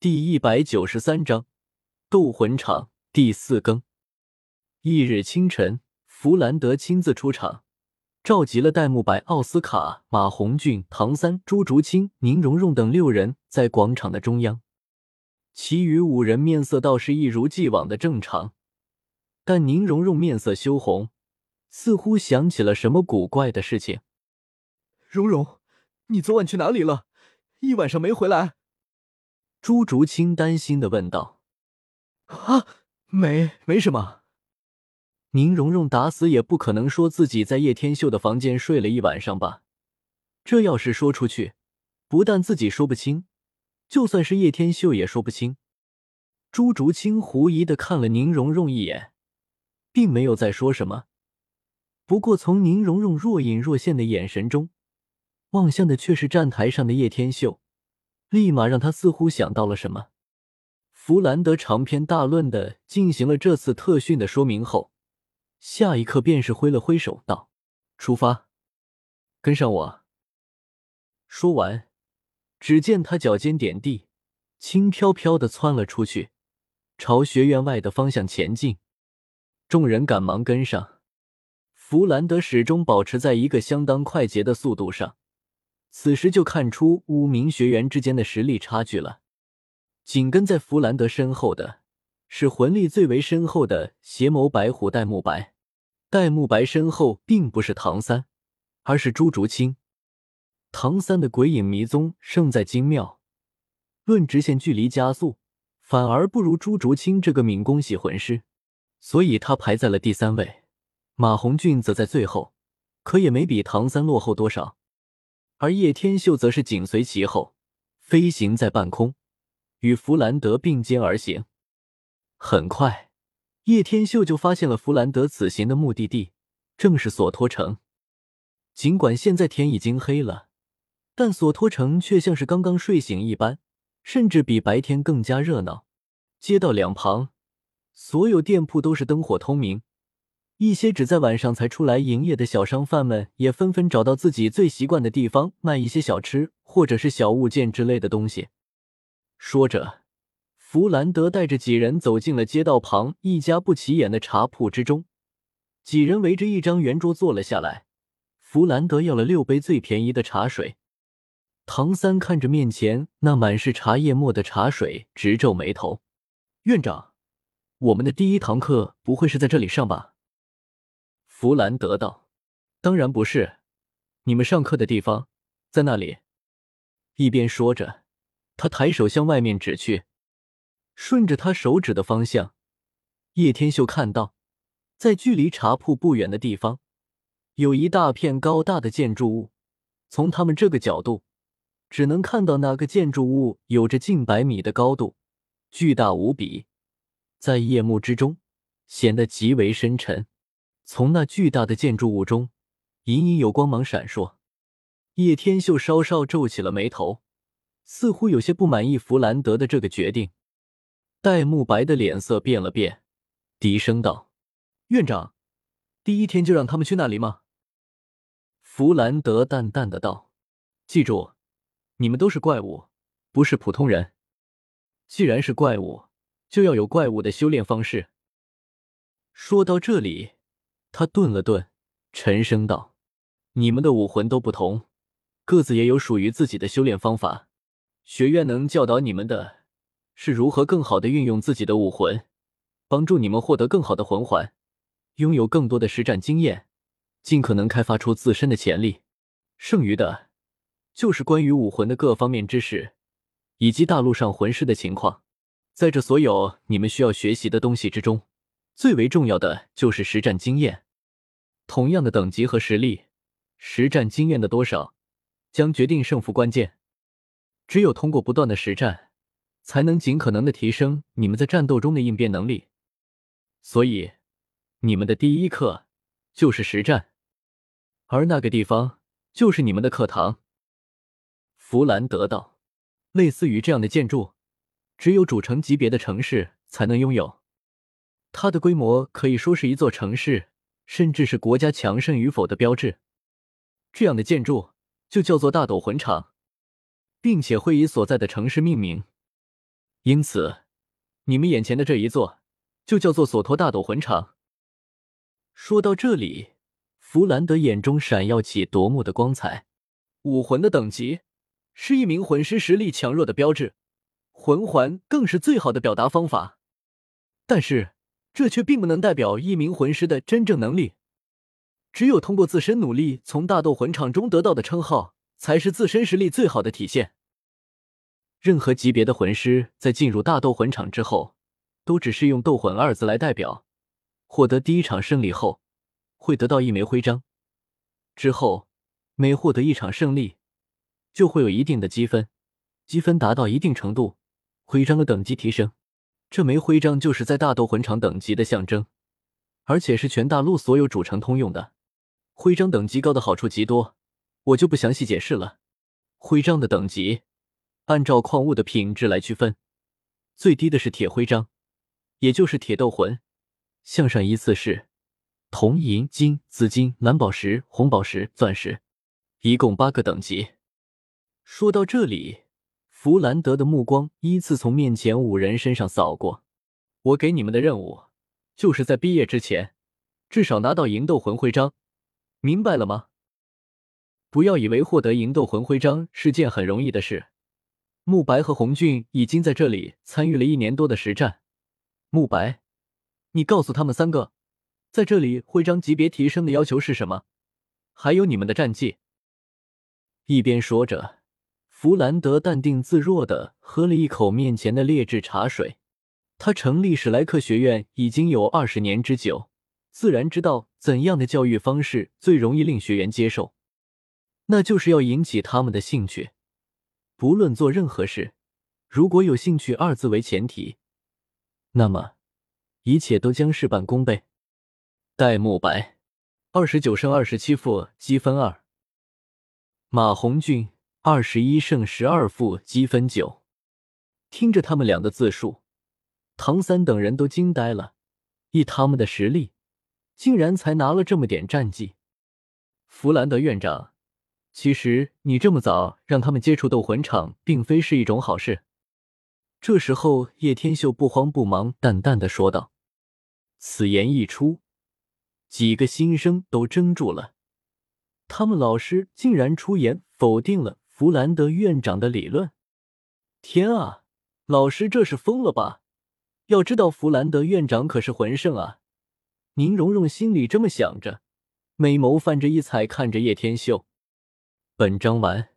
第一百九十三章斗魂场第四更。翌日清晨，弗兰德亲自出场，召集了戴沐白、奥斯卡、马红俊、唐三、朱竹清、宁荣荣等六人，在广场的中央。其余五人面色倒是一如既往的正常，但宁荣荣面色羞红，似乎想起了什么古怪的事情。荣荣，你昨晚去哪里了？一晚上没回来。朱竹清担心的问道：“啊，没，没什么。”宁荣荣打死也不可能说自己在叶天秀的房间睡了一晚上吧？这要是说出去，不但自己说不清，就算是叶天秀也说不清。朱竹清狐疑的看了宁荣荣一眼，并没有再说什么。不过从宁荣荣若隐若现的眼神中，望向的却是站台上的叶天秀。立马让他似乎想到了什么。弗兰德长篇大论的进行了这次特训的说明后，下一刻便是挥了挥手道：“出发，跟上我。”说完，只见他脚尖点地，轻飘飘的窜了出去，朝学院外的方向前进。众人赶忙跟上，弗兰德始终保持在一个相当快捷的速度上。此时就看出五名学员之间的实力差距了。紧跟在弗兰德身后的是魂力最为深厚的邪眸白虎戴沐白。戴沐白身后并不是唐三，而是朱竹清。唐三的鬼影迷踪胜在精妙，论直线距离加速，反而不如朱竹清这个敏攻系魂师，所以他排在了第三位。马红俊则在最后，可也没比唐三落后多少。而叶天秀则是紧随其后，飞行在半空，与弗兰德并肩而行。很快，叶天秀就发现了弗兰德此行的目的地，正是索托城。尽管现在天已经黑了，但索托城却像是刚刚睡醒一般，甚至比白天更加热闹。街道两旁，所有店铺都是灯火通明。一些只在晚上才出来营业的小商贩们也纷纷找到自己最习惯的地方卖一些小吃或者是小物件之类的东西。说着，弗兰德带着几人走进了街道旁一家不起眼的茶铺之中。几人围着一张圆桌坐了下来。弗兰德要了六杯最便宜的茶水。唐三看着面前那满是茶叶沫的茶水，直皱眉头：“院长，我们的第一堂课不会是在这里上吧？”弗兰德道：“当然不是，你们上课的地方在那里。”一边说着，他抬手向外面指去。顺着他手指的方向，叶天秀看到，在距离茶铺不远的地方，有一大片高大的建筑物。从他们这个角度，只能看到那个建筑物有着近百米的高度，巨大无比，在夜幕之中显得极为深沉。从那巨大的建筑物中，隐隐有光芒闪烁。叶天秀稍稍皱起了眉头，似乎有些不满意弗兰德的这个决定。戴沐白的脸色变了变，低声道：“院长，第一天就让他们去那里吗？”弗兰德淡淡的道：“记住，你们都是怪物，不是普通人。既然是怪物，就要有怪物的修炼方式。”说到这里。他顿了顿，沉声道：“你们的武魂都不同，各自也有属于自己的修炼方法。学院能教导你们的，是如何更好的运用自己的武魂，帮助你们获得更好的魂环，拥有更多的实战经验，尽可能开发出自身的潜力。剩余的，就是关于武魂的各方面知识，以及大陆上魂师的情况。在这所有你们需要学习的东西之中。”最为重要的就是实战经验。同样的等级和实力，实战经验的多少将决定胜负关键。只有通过不断的实战，才能尽可能的提升你们在战斗中的应变能力。所以，你们的第一课就是实战，而那个地方就是你们的课堂。弗兰德道：“类似于这样的建筑，只有主城级别的城市才能拥有。”它的规模可以说是一座城市，甚至是国家强盛与否的标志。这样的建筑就叫做大斗魂场，并且会以所在的城市命名。因此，你们眼前的这一座就叫做索托大斗魂场。说到这里，弗兰德眼中闪耀起夺目的光彩。武魂的等级是一名魂师实力强弱的标志，魂环更是最好的表达方法。但是，这却并不能代表一名魂师的真正能力。只有通过自身努力从大斗魂场中得到的称号，才是自身实力最好的体现。任何级别的魂师在进入大斗魂场之后，都只是用“斗魂”二字来代表。获得第一场胜利后，会得到一枚徽章。之后，每获得一场胜利，就会有一定的积分，积分达到一定程度，徽章的等级提升。这枚徽章就是在大斗魂场等级的象征，而且是全大陆所有主城通用的。徽章等级高的好处极多，我就不详细解释了。徽章的等级按照矿物的品质来区分，最低的是铁徽章，也就是铁斗魂。向上依次是铜、银、金、紫金、蓝宝石、红宝石、钻石，一共八个等级。说到这里，弗兰德的目光依次从面前五人身上扫过。我给你们的任务，就是在毕业之前，至少拿到银斗魂徽章，明白了吗？不要以为获得银斗魂徽章是件很容易的事。慕白和红俊已经在这里参与了一年多的实战。慕白。你告诉他们三个，在这里徽章级别提升的要求是什么？还有你们的战绩。一边说着，弗兰德淡定自若的喝了一口面前的劣质茶水。他成立史莱克学院已经有二十年之久，自然知道怎样的教育方式最容易令学员接受，那就是要引起他们的兴趣。不论做任何事，如果有兴趣二字为前提，那么。一切都将事半功倍。戴沐白，二十九胜二十七负，积分二；马红俊，二十一胜十二负，积分九。听着他们俩的自述，唐三等人都惊呆了。以他们的实力，竟然才拿了这么点战绩。弗兰德院长，其实你这么早让他们接触斗魂场，并非是一种好事。这时候，叶天秀不慌不忙、淡淡的说道。此言一出，几个新生都怔住了。他们老师竟然出言否定了弗兰德院长的理论！天啊，老师这是疯了吧？要知道弗兰德院长可是魂圣啊！宁荣荣心里这么想着，美眸泛着异彩看着叶天秀。本章完。